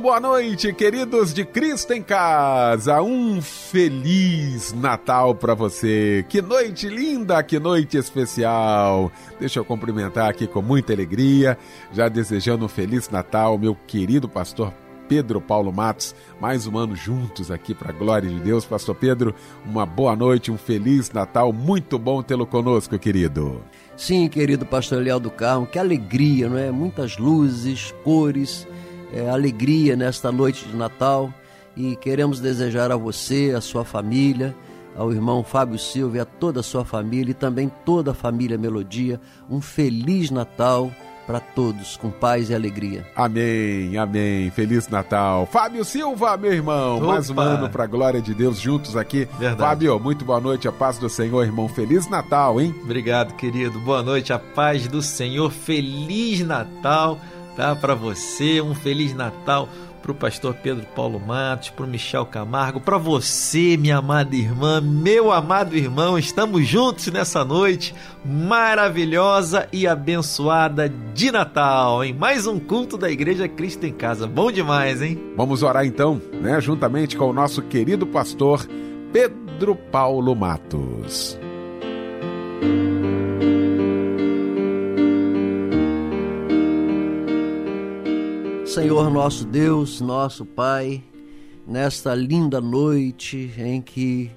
Muito boa noite, queridos de Cristo em Casa. Um feliz Natal para você. Que noite linda, que noite especial. Deixa eu cumprimentar aqui com muita alegria, já desejando um feliz Natal, meu querido pastor Pedro Paulo Matos, mais um ano juntos aqui para a glória de Deus. Pastor Pedro, uma boa noite, um feliz Natal, muito bom tê-lo conosco, querido. Sim, querido pastor Leal do Carmo, que alegria, não é? Muitas luzes, cores, é, alegria nesta noite de Natal e queremos desejar a você, a sua família, ao irmão Fábio Silva e a toda a sua família e também toda a família Melodia um feliz Natal para todos, com paz e alegria. Amém, amém. Feliz Natal. Fábio Silva, meu irmão, Opa. mais um ano para a glória de Deus juntos aqui. Verdade. Fábio, muito boa noite, a paz do Senhor, irmão. Feliz Natal, hein? Obrigado, querido. Boa noite, a paz do Senhor. Feliz Natal tá? Para você, um Feliz Natal para o pastor Pedro Paulo Matos, para o Michel Camargo, para você, minha amada irmã, meu amado irmão, estamos juntos nessa noite maravilhosa e abençoada de Natal, em mais um culto da Igreja Cristo em Casa. Bom demais, hein? Vamos orar então, né, juntamente com o nosso querido pastor Pedro Paulo Matos. Senhor nosso Deus, nosso Pai, nesta linda noite em que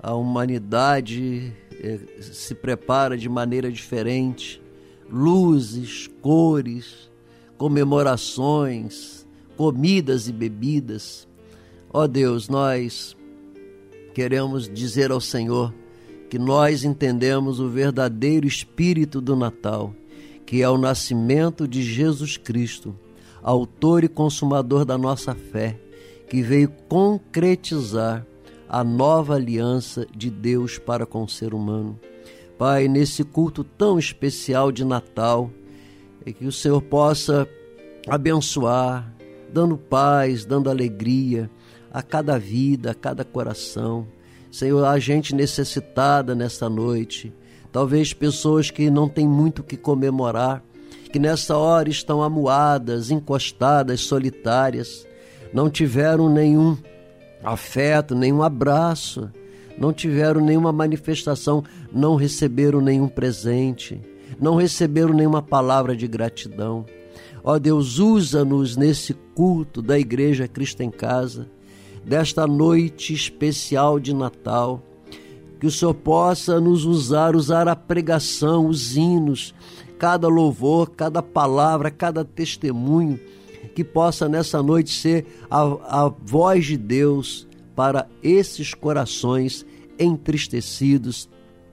a humanidade eh, se prepara de maneira diferente, luzes, cores, comemorações, comidas e bebidas. Ó Deus, nós queremos dizer ao Senhor que nós entendemos o verdadeiro espírito do Natal, que é o nascimento de Jesus Cristo autor e consumador da nossa fé, que veio concretizar a nova aliança de Deus para com o ser humano. Pai, nesse culto tão especial de Natal, é que o Senhor possa abençoar, dando paz, dando alegria a cada vida, a cada coração. Senhor, a gente necessitada nessa noite, talvez pessoas que não têm muito o que comemorar, que nessa hora estão amuadas, encostadas, solitárias, não tiveram nenhum afeto, nenhum abraço, não tiveram nenhuma manifestação, não receberam nenhum presente, não receberam nenhuma palavra de gratidão. Ó Deus, usa-nos nesse culto da Igreja Cristo em Casa, desta noite especial de Natal, que o Senhor possa nos usar, usar a pregação, os hinos, cada louvor, cada palavra, cada testemunho, que possa nessa noite ser a, a voz de Deus para esses corações entristecidos,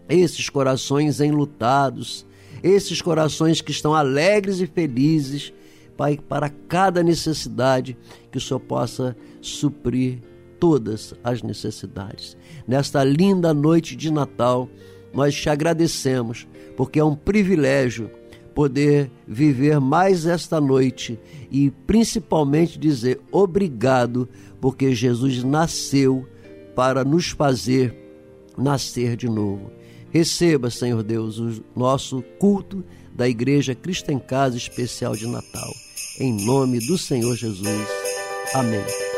esses corações enlutados, esses corações que estão alegres e felizes, Pai, para cada necessidade que o Senhor possa suprir todas as necessidades. Nesta linda noite de Natal, nós te agradecemos, porque é um privilégio poder viver mais esta noite e principalmente dizer obrigado, porque Jesus nasceu para nos fazer nascer de novo. Receba, Senhor Deus, o nosso culto da Igreja Cristo em Casa Especial de Natal. Em nome do Senhor Jesus. Amém.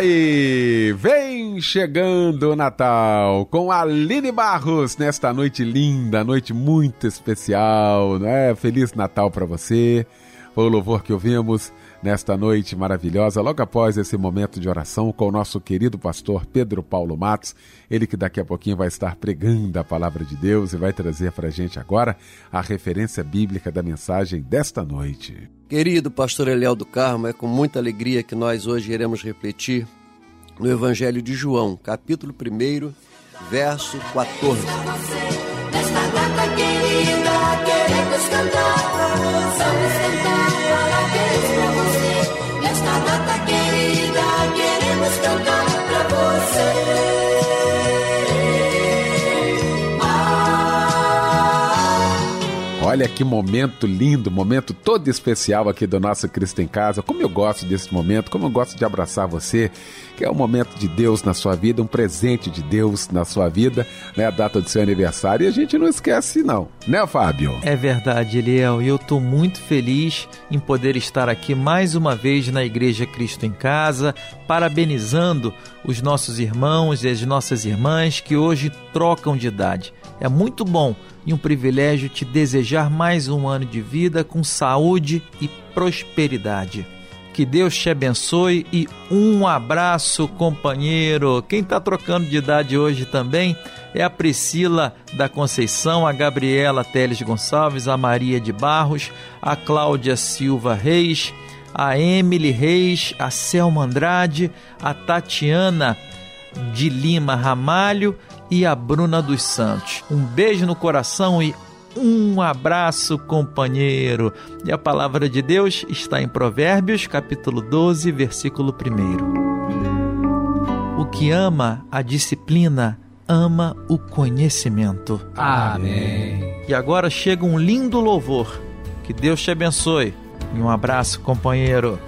Aí, vem chegando o Natal com Aline Barros nesta noite linda, noite muito especial, né? Feliz Natal para você. Foi o louvor que ouvimos nesta noite maravilhosa, logo após esse momento de oração com o nosso querido pastor Pedro Paulo Matos, ele que daqui a pouquinho vai estar pregando a palavra de Deus e vai trazer para a gente agora a referência bíblica da mensagem desta noite. Querido pastor Eliel do Carmo, é com muita alegria que nós hoje iremos refletir no Evangelho de João, capítulo 1, verso 14. Nesta data querida, queremos cantar, pra você. Olha que momento lindo, momento todo especial aqui do nosso Cristo em Casa. Como eu gosto desse momento, como eu gosto de abraçar você, que é um momento de Deus na sua vida, um presente de Deus na sua vida, né? A data do seu aniversário. E a gente não esquece, não, né, Fábio? É verdade, Eliel. E eu estou muito feliz em poder estar aqui mais uma vez na Igreja Cristo em Casa, parabenizando os nossos irmãos e as nossas irmãs que hoje trocam de idade. É muito bom e um privilégio te desejar mais um ano de vida com saúde e prosperidade. Que Deus te abençoe e um abraço, companheiro. Quem está trocando de idade hoje também é a Priscila da Conceição, a Gabriela Teles Gonçalves, a Maria de Barros, a Cláudia Silva Reis, a Emily Reis, a Selma Andrade, a Tatiana de Lima Ramalho e a Bruna dos Santos. Um beijo no coração e um abraço, companheiro. E a palavra de Deus está em Provérbios, capítulo 12, versículo 1. O que ama a disciplina ama o conhecimento. Amém. E agora chega um lindo louvor. Que Deus te abençoe. E um abraço, companheiro.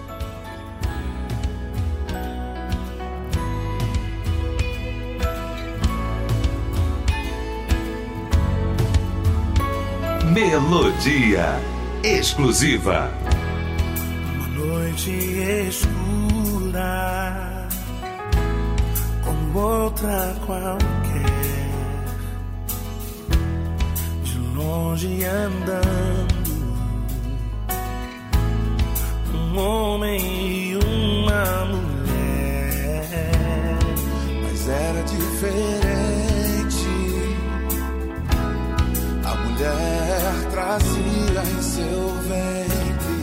Melodia exclusiva. Uma noite escura, como outra qualquer, de longe andando, um homem e uma mulher, mas era diferente. A mulher trazia em seu ventre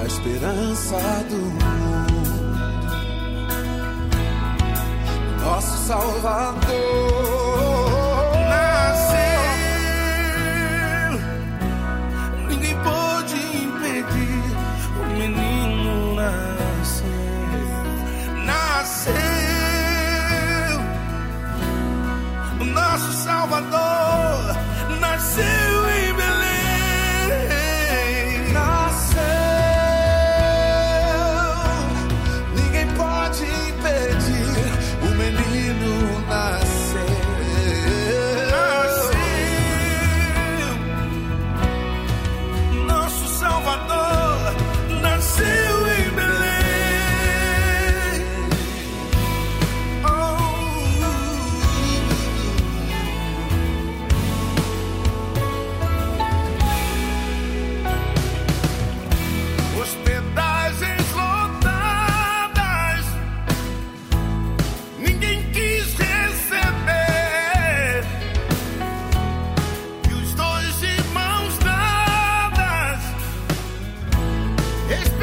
a esperança do mundo. Nosso Salvador nasceu. Ninguém pôde impedir o menino nascer. Nasceu. Nosso Salvador. It's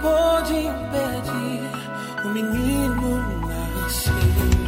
Pode impedir o menino nascer.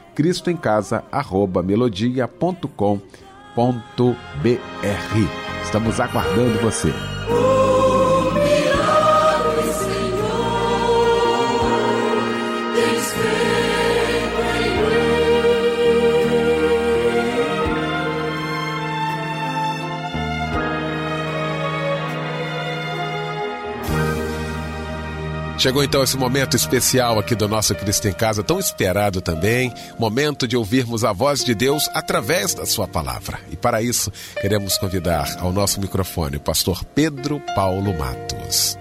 cristoemcasa@melodia.com.br. Estamos aguardando você. Chegou então esse momento especial aqui do nosso Cristo em Casa, tão esperado também, momento de ouvirmos a voz de Deus através da sua palavra. E para isso, queremos convidar ao nosso microfone o pastor Pedro Paulo Matos.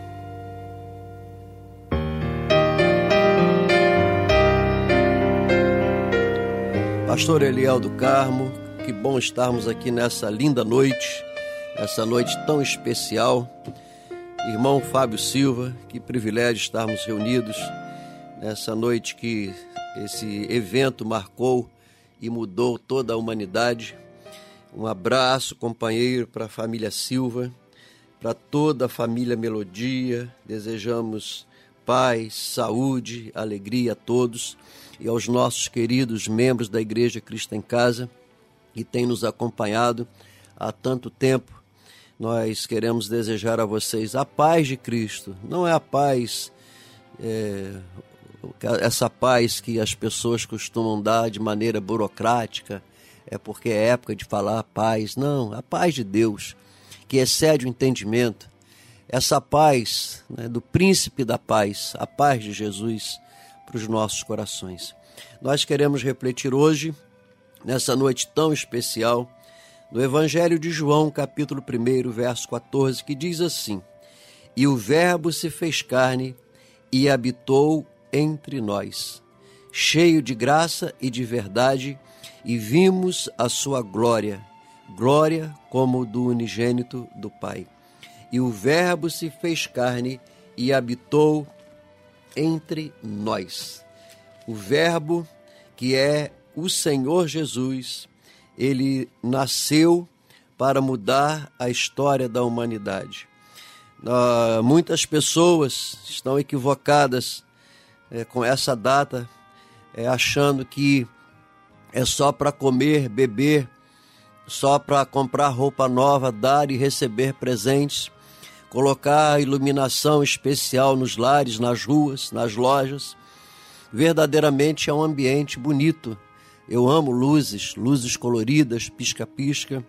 Pastor Eliel do Carmo, que bom estarmos aqui nessa linda noite, essa noite tão especial Irmão Fábio Silva, que privilégio estarmos reunidos nessa noite que esse evento marcou e mudou toda a humanidade. Um abraço, companheiro, para a família Silva, para toda a família Melodia. Desejamos paz, saúde, alegria a todos e aos nossos queridos membros da Igreja Cristo em Casa que têm nos acompanhado há tanto tempo nós queremos desejar a vocês a paz de Cristo. Não é a paz, é, essa paz que as pessoas costumam dar de maneira burocrática, é porque é época de falar paz. Não, a paz de Deus, que excede o entendimento. Essa paz né, do príncipe da paz, a paz de Jesus para os nossos corações. Nós queremos refletir hoje, nessa noite tão especial, no Evangelho de João, capítulo 1, verso 14, que diz assim: E o Verbo se fez carne e habitou entre nós, cheio de graça e de verdade, e vimos a sua glória, glória como do unigênito do Pai. E o Verbo se fez carne e habitou entre nós. O Verbo, que é o Senhor Jesus, ele nasceu para mudar a história da humanidade. Uh, muitas pessoas estão equivocadas é, com essa data, é, achando que é só para comer, beber, só para comprar roupa nova, dar e receber presentes, colocar iluminação especial nos lares, nas ruas, nas lojas. Verdadeiramente é um ambiente bonito eu amo luzes, luzes coloridas, pisca-pisca.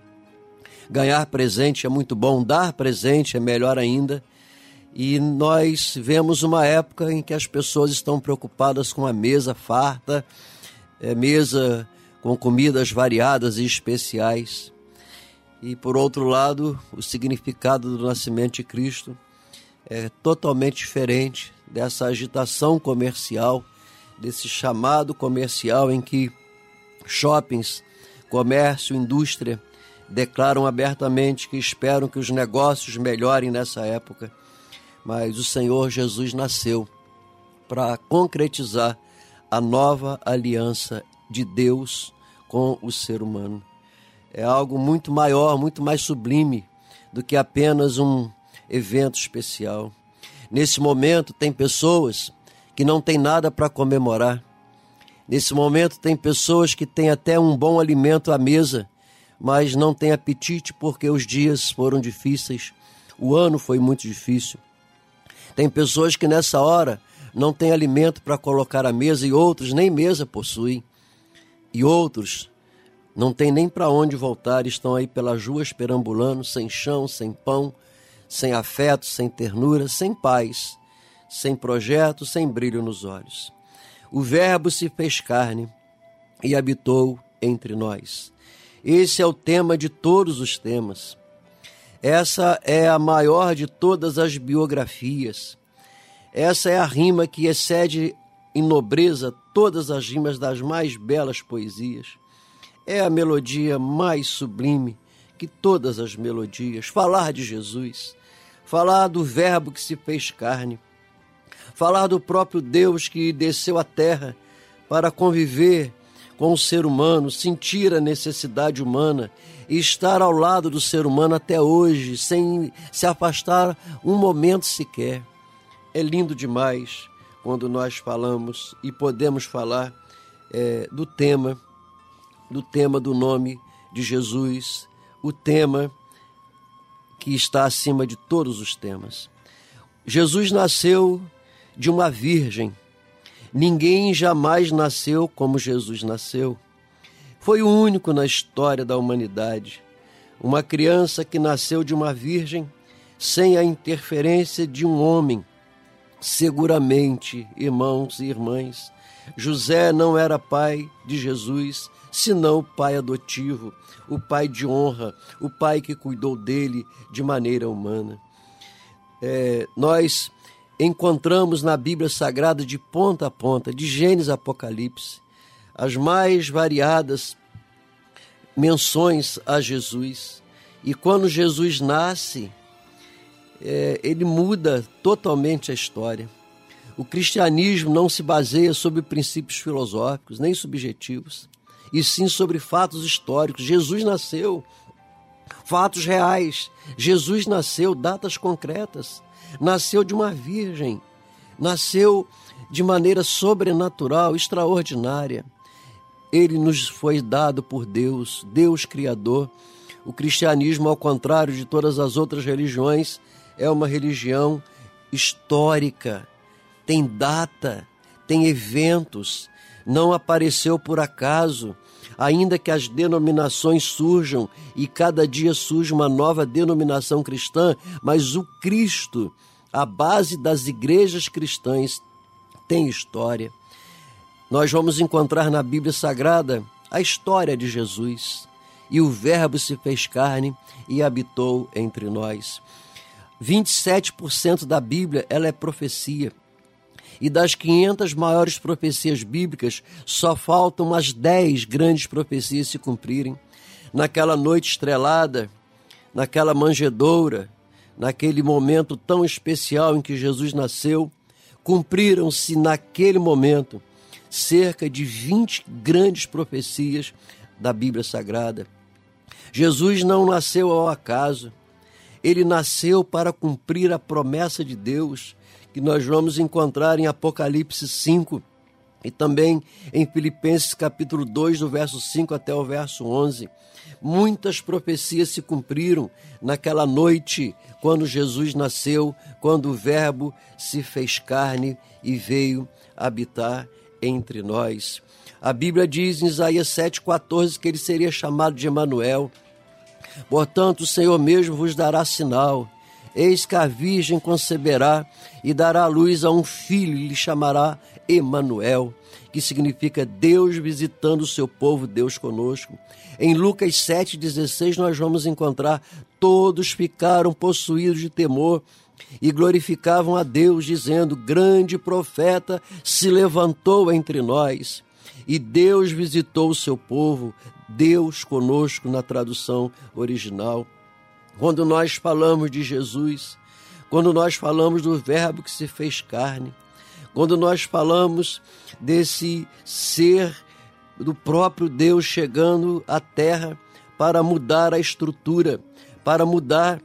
Ganhar presente é muito bom, dar presente é melhor ainda. E nós vemos uma época em que as pessoas estão preocupadas com a mesa farta, é, mesa com comidas variadas e especiais. E por outro lado, o significado do nascimento de Cristo é totalmente diferente dessa agitação comercial, desse chamado comercial em que Shoppings, comércio, indústria declaram abertamente que esperam que os negócios melhorem nessa época. Mas o Senhor Jesus nasceu para concretizar a nova aliança de Deus com o ser humano. É algo muito maior, muito mais sublime do que apenas um evento especial. Nesse momento, tem pessoas que não têm nada para comemorar. Nesse momento, tem pessoas que têm até um bom alimento à mesa, mas não têm apetite porque os dias foram difíceis, o ano foi muito difícil. Tem pessoas que nessa hora não têm alimento para colocar à mesa e outros nem mesa possuem. E outros não têm nem para onde voltar, estão aí pelas ruas perambulando, sem chão, sem pão, sem afeto, sem ternura, sem paz, sem projeto, sem brilho nos olhos. O Verbo se fez carne e habitou entre nós. Esse é o tema de todos os temas. Essa é a maior de todas as biografias. Essa é a rima que excede em nobreza todas as rimas das mais belas poesias. É a melodia mais sublime que todas as melodias. Falar de Jesus, falar do Verbo que se fez carne, falar do próprio Deus que desceu à terra para conviver com o ser humano, sentir a necessidade humana e estar ao lado do ser humano até hoje, sem se afastar um momento sequer. É lindo demais quando nós falamos e podemos falar é, do tema, do tema do nome de Jesus, o tema que está acima de todos os temas. Jesus nasceu de uma virgem. Ninguém jamais nasceu como Jesus nasceu. Foi o único na história da humanidade. Uma criança que nasceu de uma virgem sem a interferência de um homem Seguramente, irmãos e irmãs, José não era pai de Jesus, senão o pai adotivo, o pai de honra, o pai que cuidou dele de maneira humana. É, nós encontramos na Bíblia Sagrada de ponta a ponta, de Gênesis a Apocalipse, as mais variadas menções a Jesus. E quando Jesus nasce, é, ele muda totalmente a história. O cristianismo não se baseia sobre princípios filosóficos nem subjetivos, e sim sobre fatos históricos. Jesus nasceu, fatos reais. Jesus nasceu, datas concretas. Nasceu de uma virgem, nasceu de maneira sobrenatural, extraordinária. Ele nos foi dado por Deus, Deus Criador. O cristianismo, ao contrário de todas as outras religiões, é uma religião histórica, tem data, tem eventos, não apareceu por acaso, ainda que as denominações surjam e cada dia surge uma nova denominação cristã, mas o Cristo, a base das igrejas cristãs, tem história. Nós vamos encontrar na Bíblia Sagrada a história de Jesus. E o Verbo se fez carne e habitou entre nós. 27% da Bíblia ela é profecia. E das 500 maiores profecias bíblicas, só faltam umas 10 grandes profecias se cumprirem. Naquela noite estrelada, naquela manjedoura, naquele momento tão especial em que Jesus nasceu, cumpriram-se naquele momento cerca de 20 grandes profecias da Bíblia Sagrada. Jesus não nasceu ao acaso. Ele nasceu para cumprir a promessa de Deus, que nós vamos encontrar em Apocalipse 5 e também em Filipenses capítulo 2, do verso 5 até o verso 11. Muitas profecias se cumpriram naquela noite, quando Jesus nasceu, quando o Verbo se fez carne e veio habitar entre nós. A Bíblia diz em Isaías 7,14 que ele seria chamado de Emanuel, Portanto, o Senhor mesmo vos dará sinal. Eis que a virgem conceberá e dará luz a um filho e lhe chamará Emanuel, que significa Deus visitando o seu povo, Deus conosco. Em Lucas 7:16 nós vamos encontrar todos ficaram possuídos de temor e glorificavam a Deus dizendo: Grande profeta se levantou entre nós. E Deus visitou o seu povo, Deus conosco na tradução original. Quando nós falamos de Jesus, quando nós falamos do Verbo que se fez carne, quando nós falamos desse ser do próprio Deus chegando à terra para mudar a estrutura, para mudar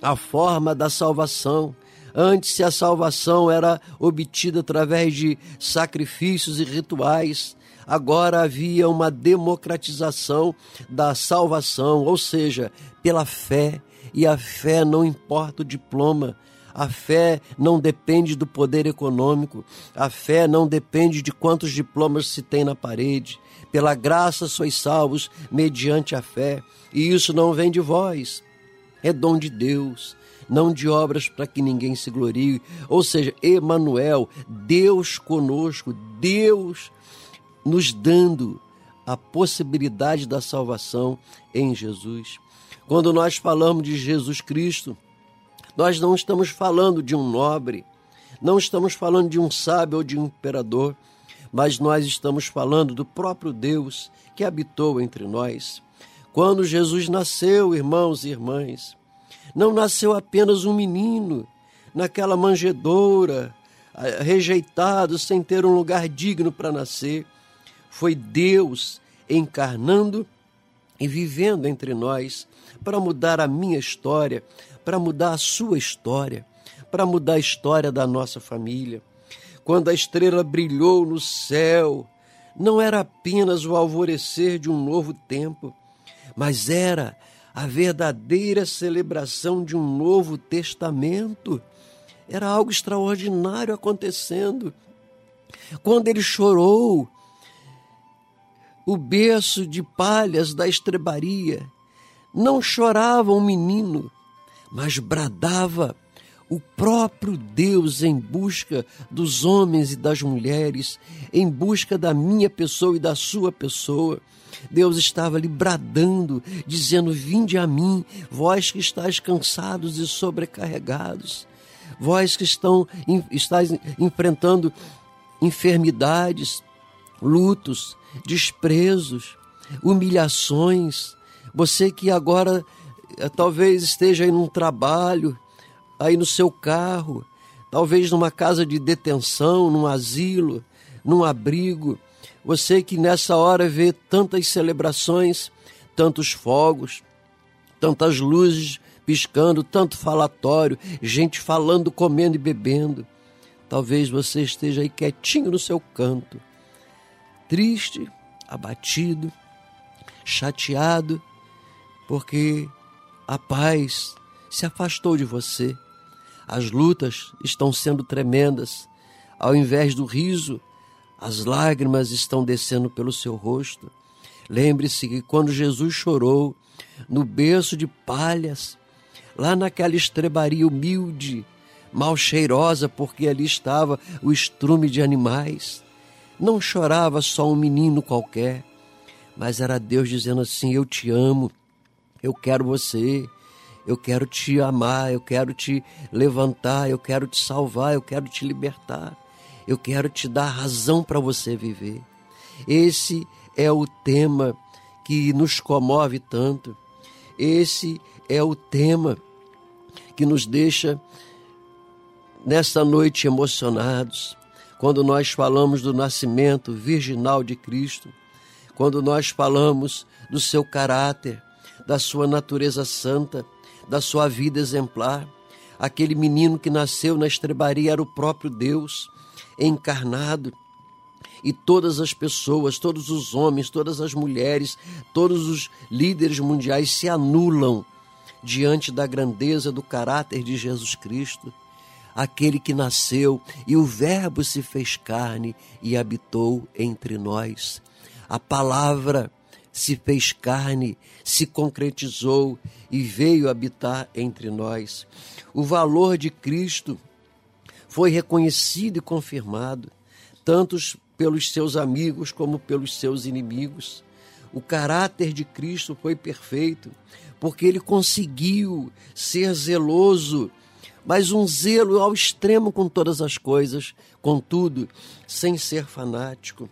a forma da salvação. Antes, a salvação era obtida através de sacrifícios e rituais, agora havia uma democratização da salvação, ou seja, pela fé. E a fé não importa o diploma, a fé não depende do poder econômico, a fé não depende de quantos diplomas se tem na parede. Pela graça sois salvos mediante a fé, e isso não vem de vós, é dom de Deus, não de obras para que ninguém se glorie. Ou seja, Emanuel, Deus conosco, Deus nos dando a possibilidade da salvação em Jesus. Quando nós falamos de Jesus Cristo, nós não estamos falando de um nobre, não estamos falando de um sábio ou de um imperador, mas nós estamos falando do próprio Deus que habitou entre nós. Quando Jesus nasceu, irmãos e irmãs, não nasceu apenas um menino naquela manjedoura, rejeitado, sem ter um lugar digno para nascer. Foi Deus encarnando e vivendo entre nós para mudar a minha história, para mudar a sua história, para mudar a história da nossa família. Quando a estrela brilhou no céu, não era apenas o alvorecer de um novo tempo, mas era a verdadeira celebração de um novo testamento. Era algo extraordinário acontecendo. Quando ele chorou, o berço de palhas da estrebaria não chorava um menino, mas bradava o próprio Deus em busca dos homens e das mulheres, em busca da minha pessoa e da sua pessoa. Deus estava ali bradando, dizendo: Vinde a mim, vós que estáis cansados e sobrecarregados, vós que estão estáis enfrentando enfermidades, lutos, desprezos, humilhações. Você que agora eh, talvez esteja aí num trabalho, aí no seu carro, talvez numa casa de detenção, num asilo, num abrigo. Você que nessa hora vê tantas celebrações, tantos fogos, tantas luzes piscando, tanto falatório, gente falando, comendo e bebendo. Talvez você esteja aí quietinho no seu canto, triste, abatido, chateado, porque a paz se afastou de você. As lutas estão sendo tremendas. Ao invés do riso, as lágrimas estão descendo pelo seu rosto. Lembre-se que quando Jesus chorou no berço de palhas, lá naquela estrebaria humilde, mal cheirosa, porque ali estava o estrume de animais, não chorava só um menino qualquer, mas era Deus dizendo assim: Eu te amo, eu quero você, eu quero te amar, eu quero te levantar, eu quero te salvar, eu quero te libertar, eu quero te dar razão para você viver. Esse é o tema que nos comove tanto. Esse é o tema que nos deixa nesta noite emocionados, quando nós falamos do nascimento virginal de Cristo, quando nós falamos do seu caráter, da sua natureza santa, da sua vida exemplar. Aquele menino que nasceu na estrebaria era o próprio Deus encarnado. E todas as pessoas, todos os homens, todas as mulheres, todos os líderes mundiais se anulam diante da grandeza do caráter de Jesus Cristo, aquele que nasceu e o Verbo se fez carne e habitou entre nós. A palavra se fez carne, se concretizou e veio habitar entre nós. O valor de Cristo foi reconhecido e confirmado, tanto pelos seus amigos como pelos seus inimigos. O caráter de Cristo foi perfeito, porque ele conseguiu ser zeloso, mas um zelo ao extremo com todas as coisas, contudo, sem ser fanático.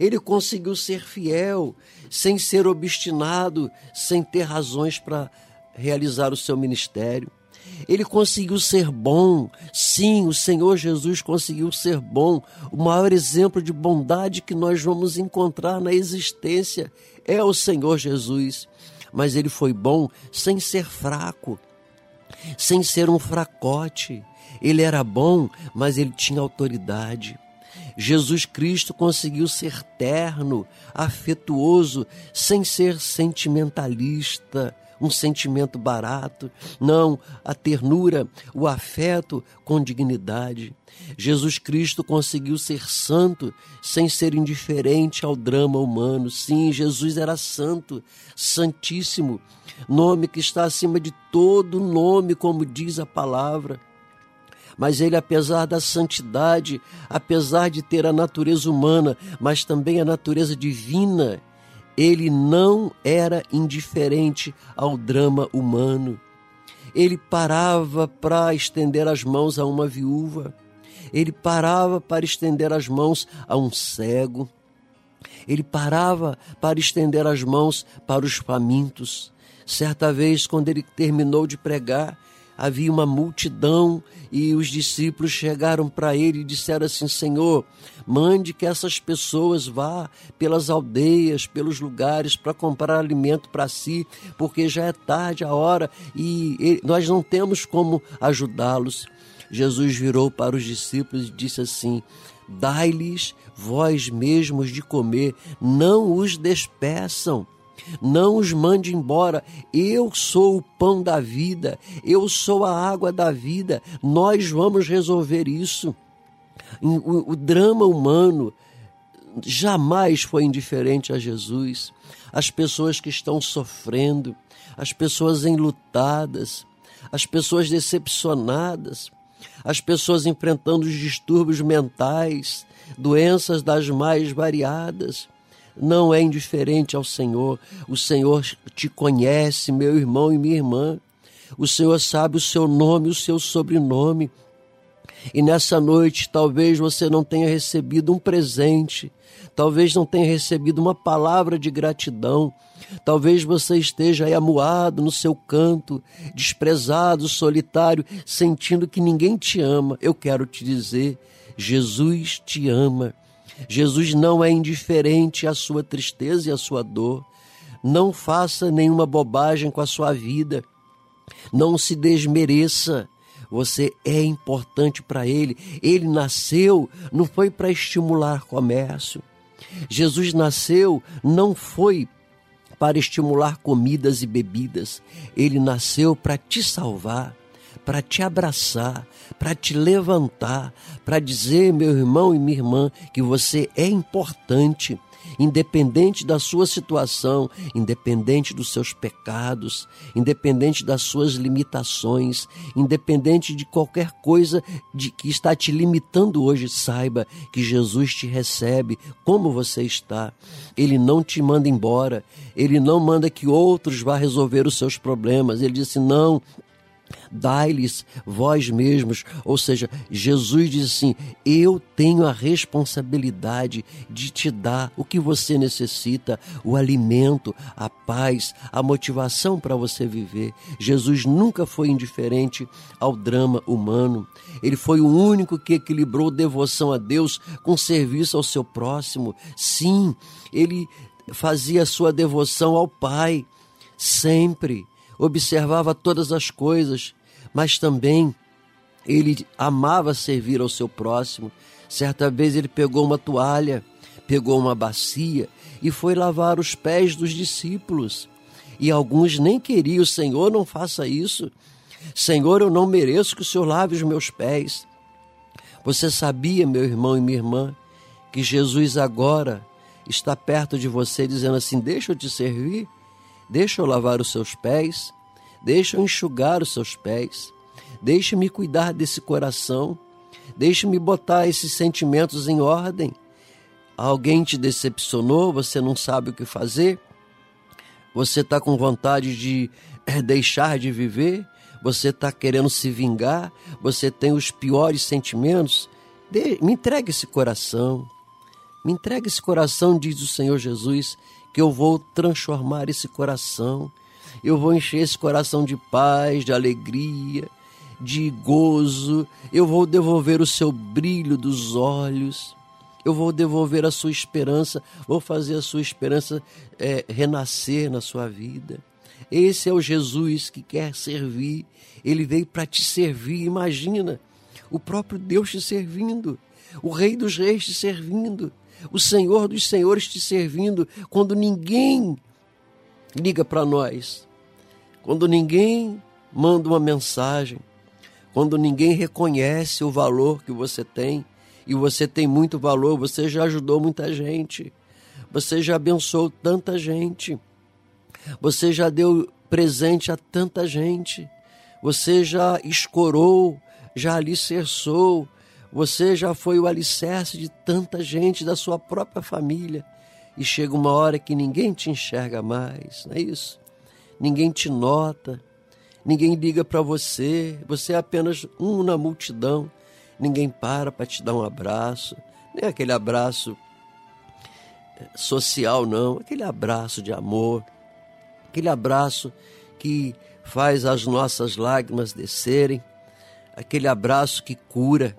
Ele conseguiu ser fiel, sem ser obstinado, sem ter razões para realizar o seu ministério. Ele conseguiu ser bom, sim, o Senhor Jesus conseguiu ser bom. O maior exemplo de bondade que nós vamos encontrar na existência é o Senhor Jesus. Mas ele foi bom sem ser fraco. Sem ser um fracote. Ele era bom, mas ele tinha autoridade. Jesus Cristo conseguiu ser terno, afetuoso, sem ser sentimentalista, um sentimento barato. Não, a ternura, o afeto com dignidade. Jesus Cristo conseguiu ser santo sem ser indiferente ao drama humano. Sim, Jesus era santo, santíssimo, nome que está acima de todo nome, como diz a palavra. Mas ele, apesar da santidade, apesar de ter a natureza humana, mas também a natureza divina, ele não era indiferente ao drama humano. Ele parava para estender as mãos a uma viúva. Ele parava para estender as mãos a um cego. Ele parava para estender as mãos para os famintos. Certa vez, quando ele terminou de pregar, havia uma multidão e os discípulos chegaram para ele e disseram assim: Senhor, mande que essas pessoas vá pelas aldeias, pelos lugares para comprar alimento para si, porque já é tarde a hora e nós não temos como ajudá-los. Jesus virou para os discípulos e disse assim: Dai-lhes vós mesmos de comer, não os despeçam não os mande embora. Eu sou o pão da vida, eu sou a água da vida. Nós vamos resolver isso. O, o drama humano jamais foi indiferente a Jesus. As pessoas que estão sofrendo, as pessoas enlutadas, as pessoas decepcionadas, as pessoas enfrentando os distúrbios mentais, doenças das mais variadas não é indiferente ao Senhor. O Senhor te conhece, meu irmão e minha irmã. O Senhor sabe o seu nome, o seu sobrenome. E nessa noite, talvez você não tenha recebido um presente, talvez não tenha recebido uma palavra de gratidão, talvez você esteja aí amuado no seu canto, desprezado, solitário, sentindo que ninguém te ama. Eu quero te dizer: Jesus te ama. Jesus não é indiferente à sua tristeza e à sua dor. Não faça nenhuma bobagem com a sua vida. Não se desmereça. Você é importante para Ele. Ele nasceu, não foi para estimular comércio. Jesus nasceu, não foi para estimular comidas e bebidas. Ele nasceu para te salvar para te abraçar, para te levantar, para dizer, meu irmão e minha irmã, que você é importante, independente da sua situação, independente dos seus pecados, independente das suas limitações, independente de qualquer coisa de que está te limitando hoje, saiba que Jesus te recebe como você está. Ele não te manda embora, ele não manda que outros vá resolver os seus problemas. Ele disse: "Não, Dai-lhes vós mesmos, ou seja, Jesus diz assim: Eu tenho a responsabilidade de te dar o que você necessita, o alimento, a paz, a motivação para você viver. Jesus nunca foi indiferente ao drama humano. Ele foi o único que equilibrou devoção a Deus com serviço ao seu próximo. Sim, ele fazia sua devoção ao Pai sempre observava todas as coisas, mas também ele amava servir ao seu próximo. Certa vez ele pegou uma toalha, pegou uma bacia e foi lavar os pés dos discípulos. E alguns nem queriam, Senhor, não faça isso. Senhor, eu não mereço que o Senhor lave os meus pés. Você sabia, meu irmão e minha irmã, que Jesus agora está perto de você dizendo assim: Deixa eu te servir? Deixa eu lavar os seus pés, deixa eu enxugar os seus pés, deixa-me cuidar desse coração, deixa-me botar esses sentimentos em ordem. Alguém te decepcionou, você não sabe o que fazer, você está com vontade de eh, deixar de viver, você está querendo se vingar, você tem os piores sentimentos. me entregue esse coração, me entregue esse coração, diz o Senhor Jesus, que eu vou transformar esse coração, eu vou encher esse coração de paz, de alegria, de gozo, eu vou devolver o seu brilho dos olhos, eu vou devolver a sua esperança, vou fazer a sua esperança é, renascer na sua vida. Esse é o Jesus que quer servir. Ele veio para te servir. Imagina o próprio Deus te servindo, o Rei dos Reis te servindo, o Senhor dos Senhores te servindo, quando ninguém liga para nós, quando ninguém manda uma mensagem, quando ninguém reconhece o valor que você tem, e você tem muito valor, você já ajudou muita gente, você já abençoou tanta gente, você já deu presente a tanta gente, você já escorou, já alicerçou, você já foi o alicerce de tanta gente da sua própria família. E chega uma hora que ninguém te enxerga mais, não é isso? Ninguém te nota, ninguém liga para você, você é apenas um na multidão, ninguém para para te dar um abraço, nem aquele abraço eh, social, não, aquele abraço de amor, aquele abraço que faz as nossas lágrimas descerem, aquele abraço que cura.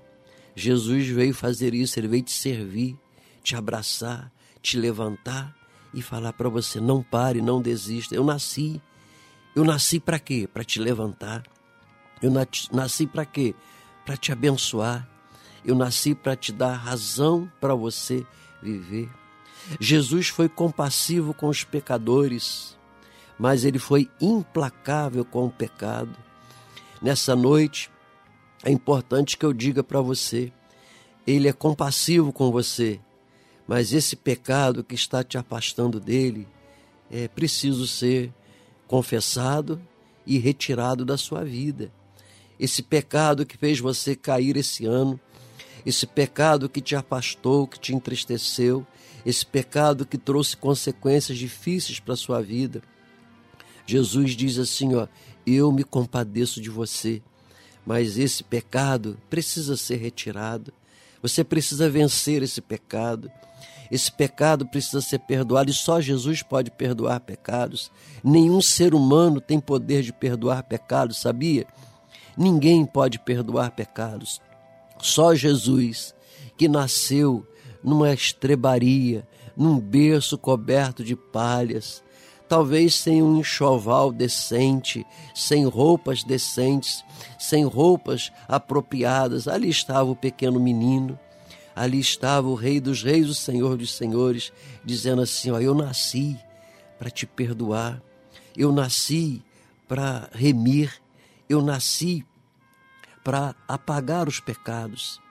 Jesus veio fazer isso, ele veio te servir, te abraçar, te levantar e falar para você: não pare, não desista. Eu nasci. Eu nasci para quê? Para te levantar. Eu nasci para quê? Para te abençoar. Eu nasci para te dar razão para você viver. Jesus foi compassivo com os pecadores, mas ele foi implacável com o pecado. Nessa noite, é importante que eu diga para você: ele é compassivo com você, mas esse pecado que está te afastando dele é preciso ser confessado e retirado da sua vida. Esse pecado que fez você cair esse ano, esse pecado que te afastou, que te entristeceu, esse pecado que trouxe consequências difíceis para a sua vida. Jesus diz assim, ó: "Eu me compadeço de você, mas esse pecado precisa ser retirado. Você precisa vencer esse pecado. Esse pecado precisa ser perdoado e só Jesus pode perdoar pecados. Nenhum ser humano tem poder de perdoar pecados, sabia? Ninguém pode perdoar pecados. Só Jesus, que nasceu numa estrebaria, num berço coberto de palhas, talvez sem um enxoval decente, sem roupas decentes, sem roupas apropriadas. Ali estava o pequeno menino, ali estava o Rei dos Reis, o Senhor dos Senhores, dizendo assim: ó, Eu nasci para te perdoar, eu nasci para remir, eu nasci para apagar os pecados.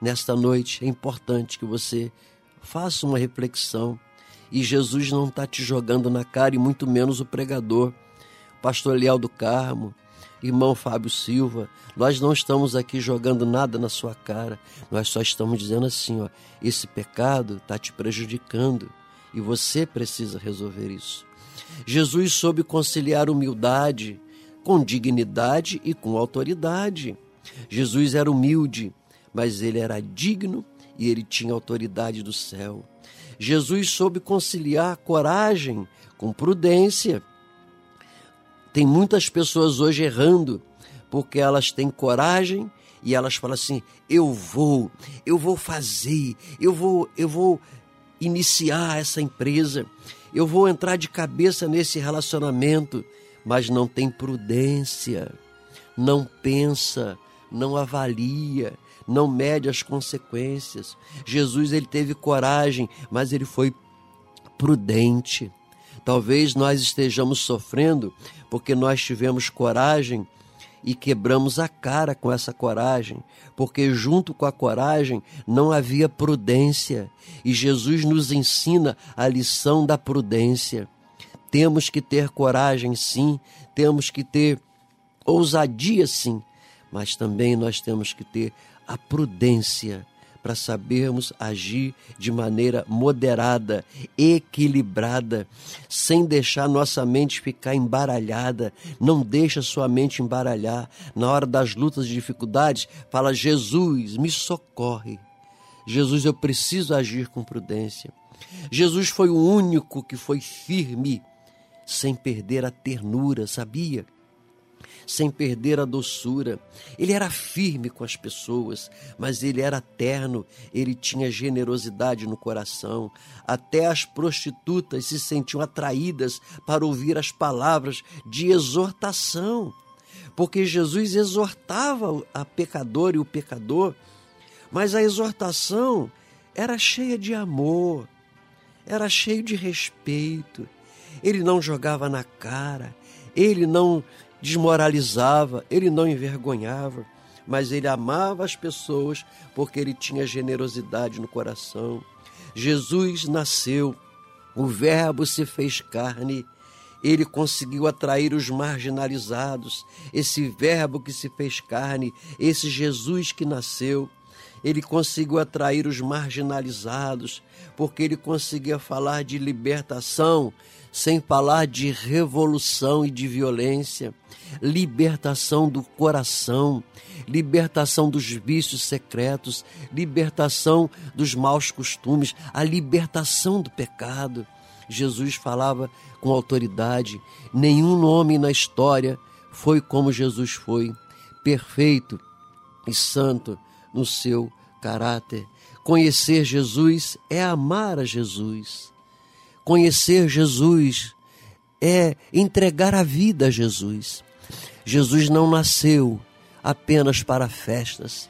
Nesta noite é importante que você faça uma reflexão e Jesus não está te jogando na cara, e muito menos o pregador. Pastor Leal do Carmo, irmão Fábio Silva, nós não estamos aqui jogando nada na sua cara, nós só estamos dizendo assim: ó, esse pecado está te prejudicando e você precisa resolver isso. Jesus soube conciliar humildade com dignidade e com autoridade. Jesus era humilde, mas ele era digno e ele tinha autoridade do céu. Jesus soube conciliar coragem com prudência. Tem muitas pessoas hoje errando porque elas têm coragem e elas falam assim: "Eu vou, eu vou fazer, eu vou, eu vou iniciar essa empresa, eu vou entrar de cabeça nesse relacionamento", mas não tem prudência, não pensa, não avalia, não mede as consequências. Jesus ele teve coragem, mas ele foi prudente. Talvez nós estejamos sofrendo porque nós tivemos coragem e quebramos a cara com essa coragem, porque junto com a coragem não havia prudência, e Jesus nos ensina a lição da prudência. Temos que ter coragem, sim, temos que ter ousadia, sim, mas também nós temos que ter a prudência para sabermos agir de maneira moderada, equilibrada, sem deixar nossa mente ficar embaralhada. Não deixa sua mente embaralhar. Na hora das lutas e dificuldades, fala: Jesus, me socorre. Jesus, eu preciso agir com prudência. Jesus foi o único que foi firme, sem perder a ternura, sabia? Sem perder a doçura. Ele era firme com as pessoas, mas ele era terno, ele tinha generosidade no coração. Até as prostitutas se sentiam atraídas para ouvir as palavras de exortação, porque Jesus exortava a pecador e o pecador, mas a exortação era cheia de amor, era cheio de respeito. Ele não jogava na cara, ele não desmoralizava, ele não envergonhava, mas ele amava as pessoas porque ele tinha generosidade no coração. Jesus nasceu, o Verbo se fez carne, ele conseguiu atrair os marginalizados. Esse Verbo que se fez carne, esse Jesus que nasceu, ele conseguiu atrair os marginalizados, porque ele conseguia falar de libertação sem falar de revolução e de violência, libertação do coração, libertação dos vícios secretos, libertação dos maus costumes, a libertação do pecado. Jesus falava com autoridade. Nenhum homem na história foi como Jesus foi, perfeito e santo no seu caráter. Conhecer Jesus é amar a Jesus. Conhecer Jesus é entregar a vida a Jesus. Jesus não nasceu apenas para festas,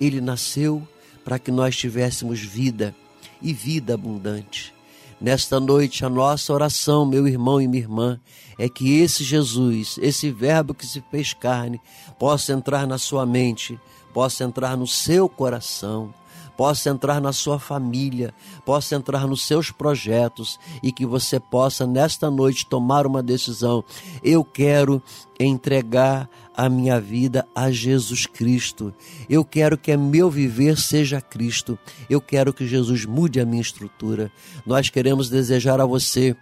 ele nasceu para que nós tivéssemos vida e vida abundante. Nesta noite, a nossa oração, meu irmão e minha irmã, é que esse Jesus, esse Verbo que se fez carne, possa entrar na sua mente, possa entrar no seu coração, possa entrar na sua família, possa entrar nos seus projetos e que você possa nesta noite tomar uma decisão. Eu quero entregar a minha vida a Jesus Cristo. Eu quero que meu viver seja Cristo. Eu quero que Jesus mude a minha estrutura. Nós queremos desejar a você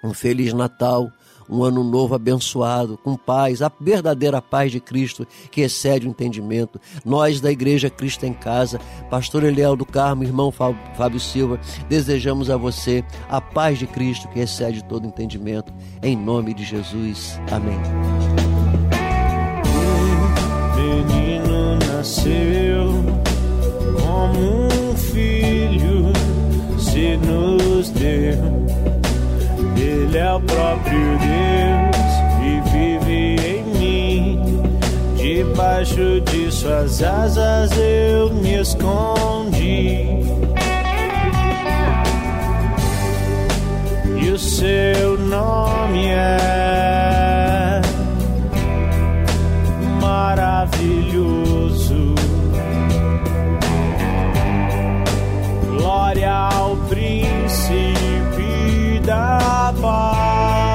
um feliz Natal um ano novo abençoado, com paz, a verdadeira paz de Cristo que excede o entendimento. Nós da Igreja Cristo em Casa, Pastor Eliel do Carmo, irmão Fábio Silva, desejamos a você a paz de Cristo que excede todo entendimento. Em nome de Jesus. Amém. Menino nasceu como um filho se nos deu é o próprio Deus e vive em mim. Debaixo de suas asas eu me escondi. E o seu nome é maravilhoso. Glória ao da Jerusalém,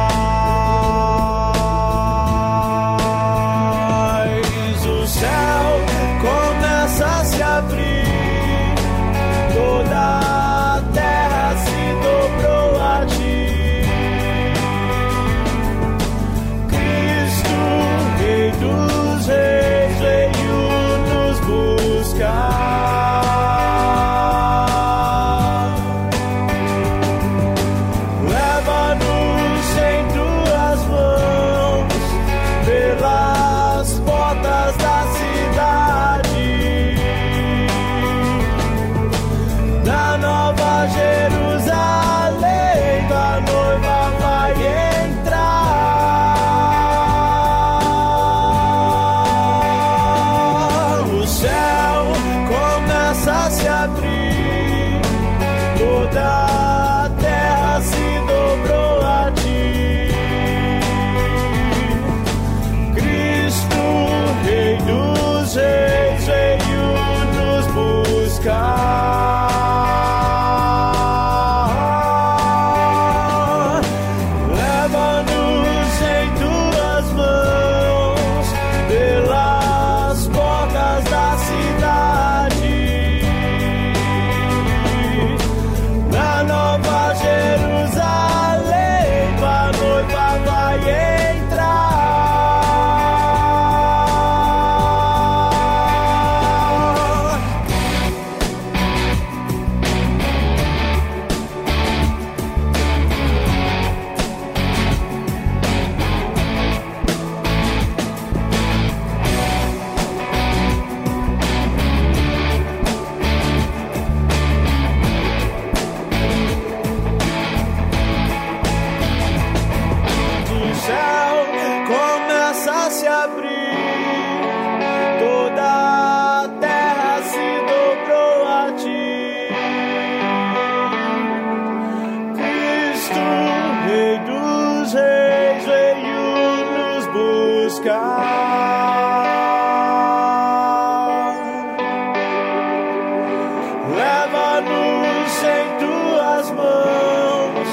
Leva-nos em tuas mãos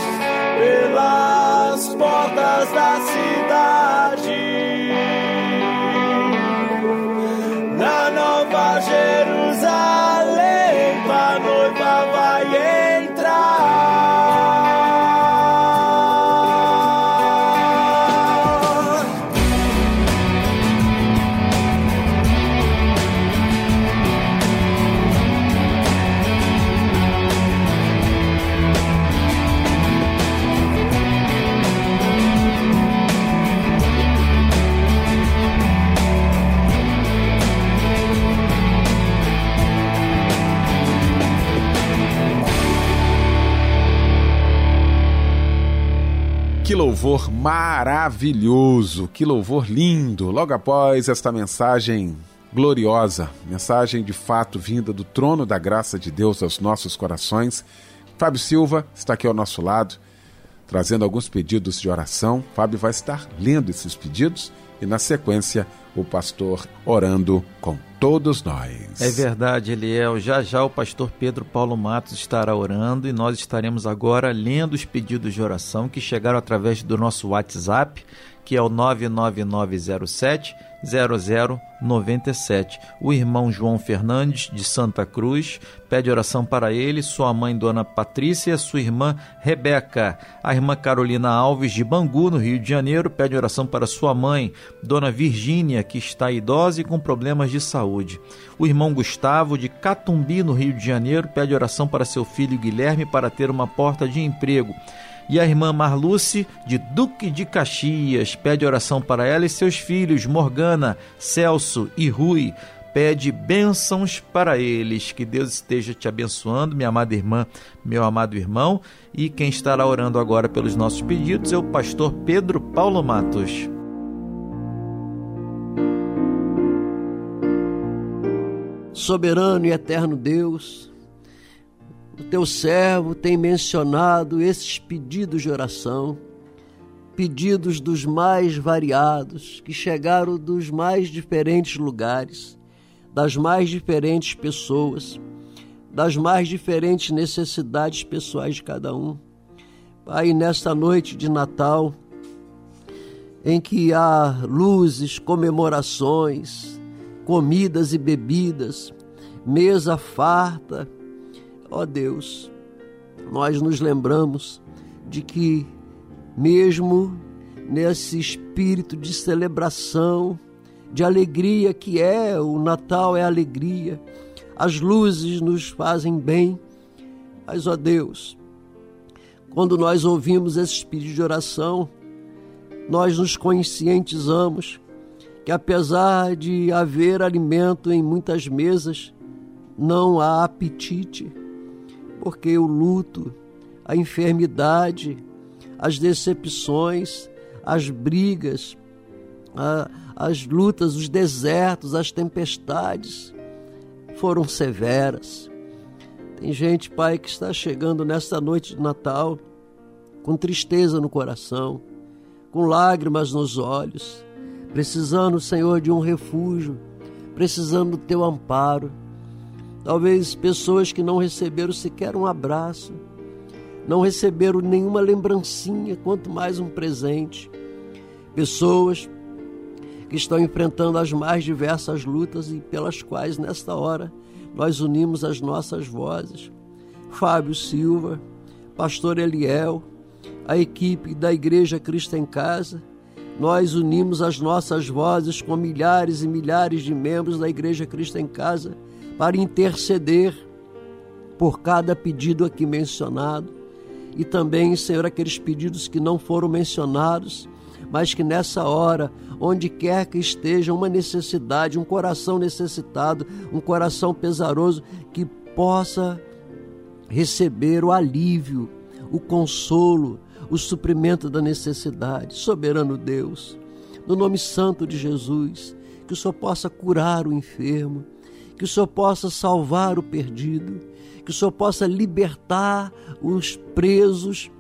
pelas portas da maravilhoso, que louvor lindo. Logo após esta mensagem gloriosa, mensagem de fato vinda do trono da graça de Deus aos nossos corações, Fábio Silva está aqui ao nosso lado, trazendo alguns pedidos de oração. Fábio vai estar lendo esses pedidos e, na sequência, o pastor orando com todos nós. É verdade, Eliel. Já já o pastor Pedro Paulo Matos estará orando e nós estaremos agora lendo os pedidos de oração que chegaram através do nosso WhatsApp, que é o 99907 0097. O irmão João Fernandes, de Santa Cruz, pede oração para ele, sua mãe, Dona Patrícia, sua irmã Rebeca. A irmã Carolina Alves, de Bangu, no Rio de Janeiro, pede oração para sua mãe, Dona Virgínia, que está idosa e com problemas de saúde. O irmão Gustavo, de Catumbi, no Rio de Janeiro, pede oração para seu filho Guilherme para ter uma porta de emprego. E a irmã Marluce, de Duque de Caxias, pede oração para ela e seus filhos, Morgana, Celso e Rui. Pede bênçãos para eles. Que Deus esteja te abençoando, minha amada irmã, meu amado irmão. E quem estará orando agora pelos nossos pedidos é o pastor Pedro Paulo Matos. Soberano e eterno Deus, o teu servo tem mencionado esses pedidos de oração, pedidos dos mais variados, que chegaram dos mais diferentes lugares, das mais diferentes pessoas, das mais diferentes necessidades pessoais de cada um. Pai, nesta noite de Natal, em que há luzes, comemorações, comidas e bebidas, mesa farta, Ó oh Deus, nós nos lembramos de que, mesmo nesse espírito de celebração, de alegria que é, o Natal é alegria, as luzes nos fazem bem, mas, ó Deus, quando nós ouvimos esse espírito de oração, nós nos conscientizamos que, apesar de haver alimento em muitas mesas, não há apetite porque o luto, a enfermidade, as decepções, as brigas, a, as lutas, os desertos, as tempestades foram severas. Tem gente, Pai, que está chegando nesta noite de Natal com tristeza no coração, com lágrimas nos olhos, precisando, Senhor, de um refúgio, precisando do teu amparo Talvez pessoas que não receberam sequer um abraço, não receberam nenhuma lembrancinha, quanto mais um presente. Pessoas que estão enfrentando as mais diversas lutas e pelas quais, nesta hora, nós unimos as nossas vozes. Fábio Silva, Pastor Eliel, a equipe da Igreja Cristo em Casa, nós unimos as nossas vozes com milhares e milhares de membros da Igreja Cristo em Casa para interceder por cada pedido aqui mencionado e também, Senhor, aqueles pedidos que não foram mencionados, mas que nessa hora, onde quer que esteja uma necessidade, um coração necessitado, um coração pesaroso, que possa receber o alívio, o consolo, o suprimento da necessidade. Soberano Deus, no nome santo de Jesus, que o Senhor possa curar o enfermo, que o Senhor possa salvar o perdido, que o Senhor possa libertar os presos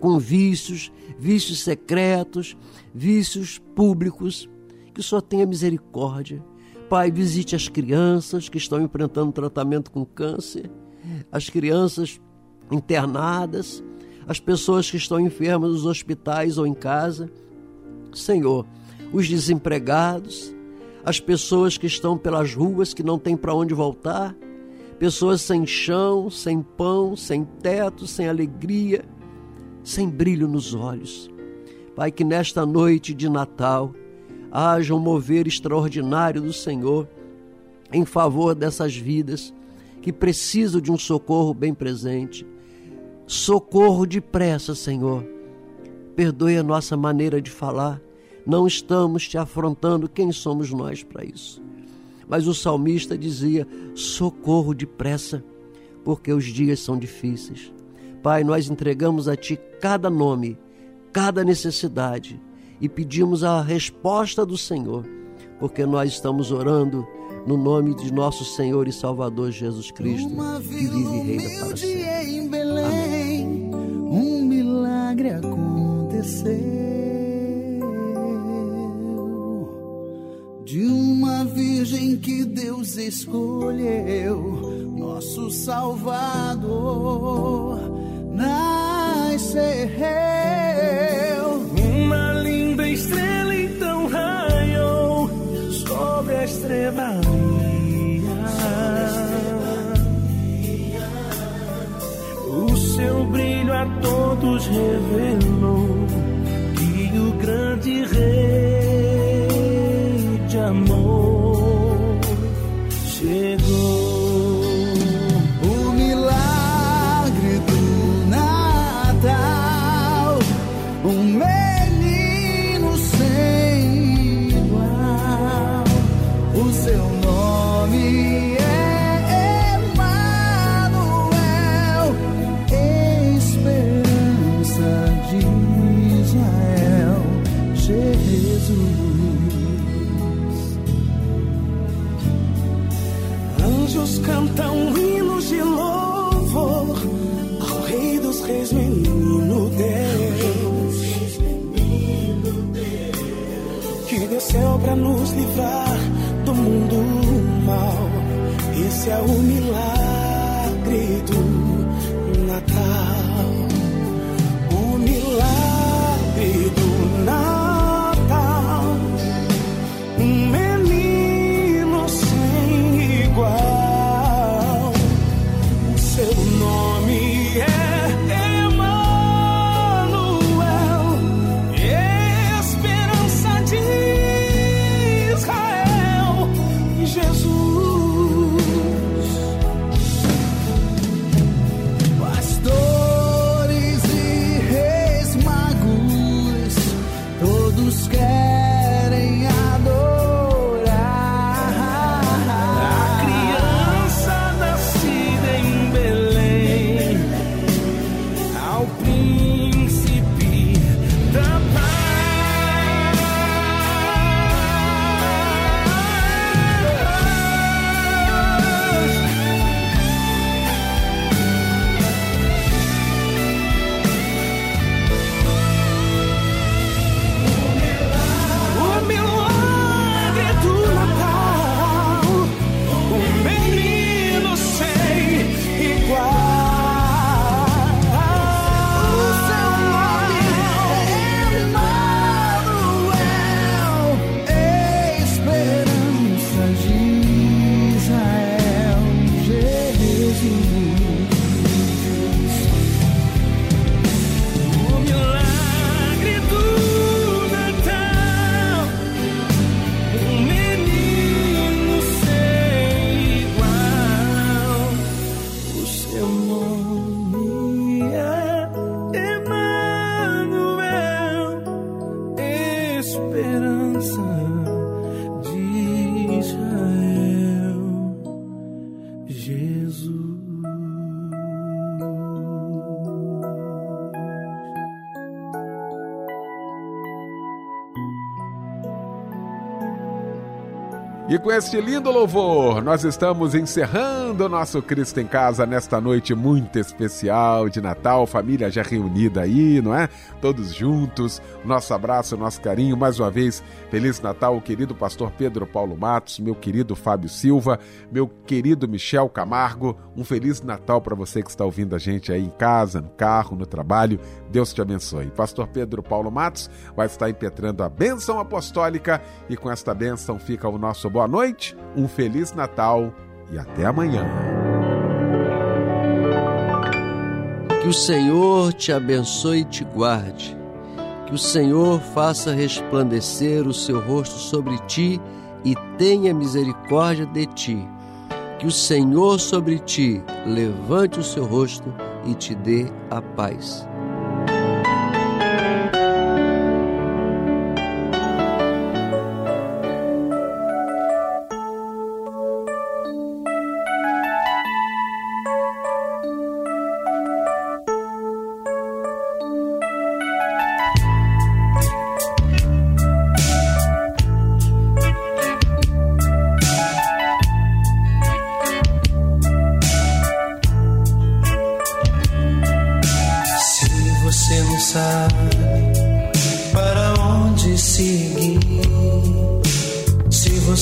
com vícios, vícios secretos, vícios públicos, que o Senhor tenha misericórdia. Pai, visite as crianças que estão enfrentando tratamento com câncer, as crianças internadas, as pessoas que estão enfermas nos hospitais ou em casa. Senhor, os desempregados, as pessoas que estão pelas ruas que não têm para onde voltar, pessoas sem chão, sem pão, sem teto, sem alegria, sem brilho nos olhos. Pai, que nesta noite de Natal haja um mover extraordinário do Senhor em favor dessas vidas que precisam de um socorro bem presente. Socorro depressa, Senhor. Perdoe a nossa maneira de falar. Não estamos te afrontando, quem somos nós para isso? Mas o salmista dizia: socorro depressa, porque os dias são difíceis. Pai, nós entregamos a Ti cada nome, cada necessidade e pedimos a resposta do Senhor, porque nós estamos orando no nome de nosso Senhor e Salvador Jesus Cristo, que vive e reina para sempre. Em Belém, um milagre aconteceu. De uma virgem que Deus escolheu, nosso Salvador nasceu. Uma linda estrela então raiou sobre a estrela O seu brilho a todos revelou que o grande rei desceu para nos livrar do mundo mal. Esse é o milagre do E com este lindo louvor, nós estamos encerrando o nosso Cristo em Casa nesta noite muito especial de Natal, família já reunida aí, não é? Todos juntos. Nosso abraço, nosso carinho. Mais uma vez, Feliz Natal, querido pastor Pedro Paulo Matos, meu querido Fábio Silva, meu querido Michel Camargo. Um Feliz Natal para você que está ouvindo a gente aí em casa, no carro, no trabalho. Deus te abençoe. Pastor Pedro Paulo Matos vai estar impetrando a bênção apostólica e com esta bênção fica o nosso boa noite, um Feliz Natal e até amanhã. Que o Senhor te abençoe e te guarde. Que o Senhor faça resplandecer o seu rosto sobre ti e tenha misericórdia de ti. Que o Senhor sobre ti levante o seu rosto e te dê a paz.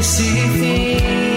See me.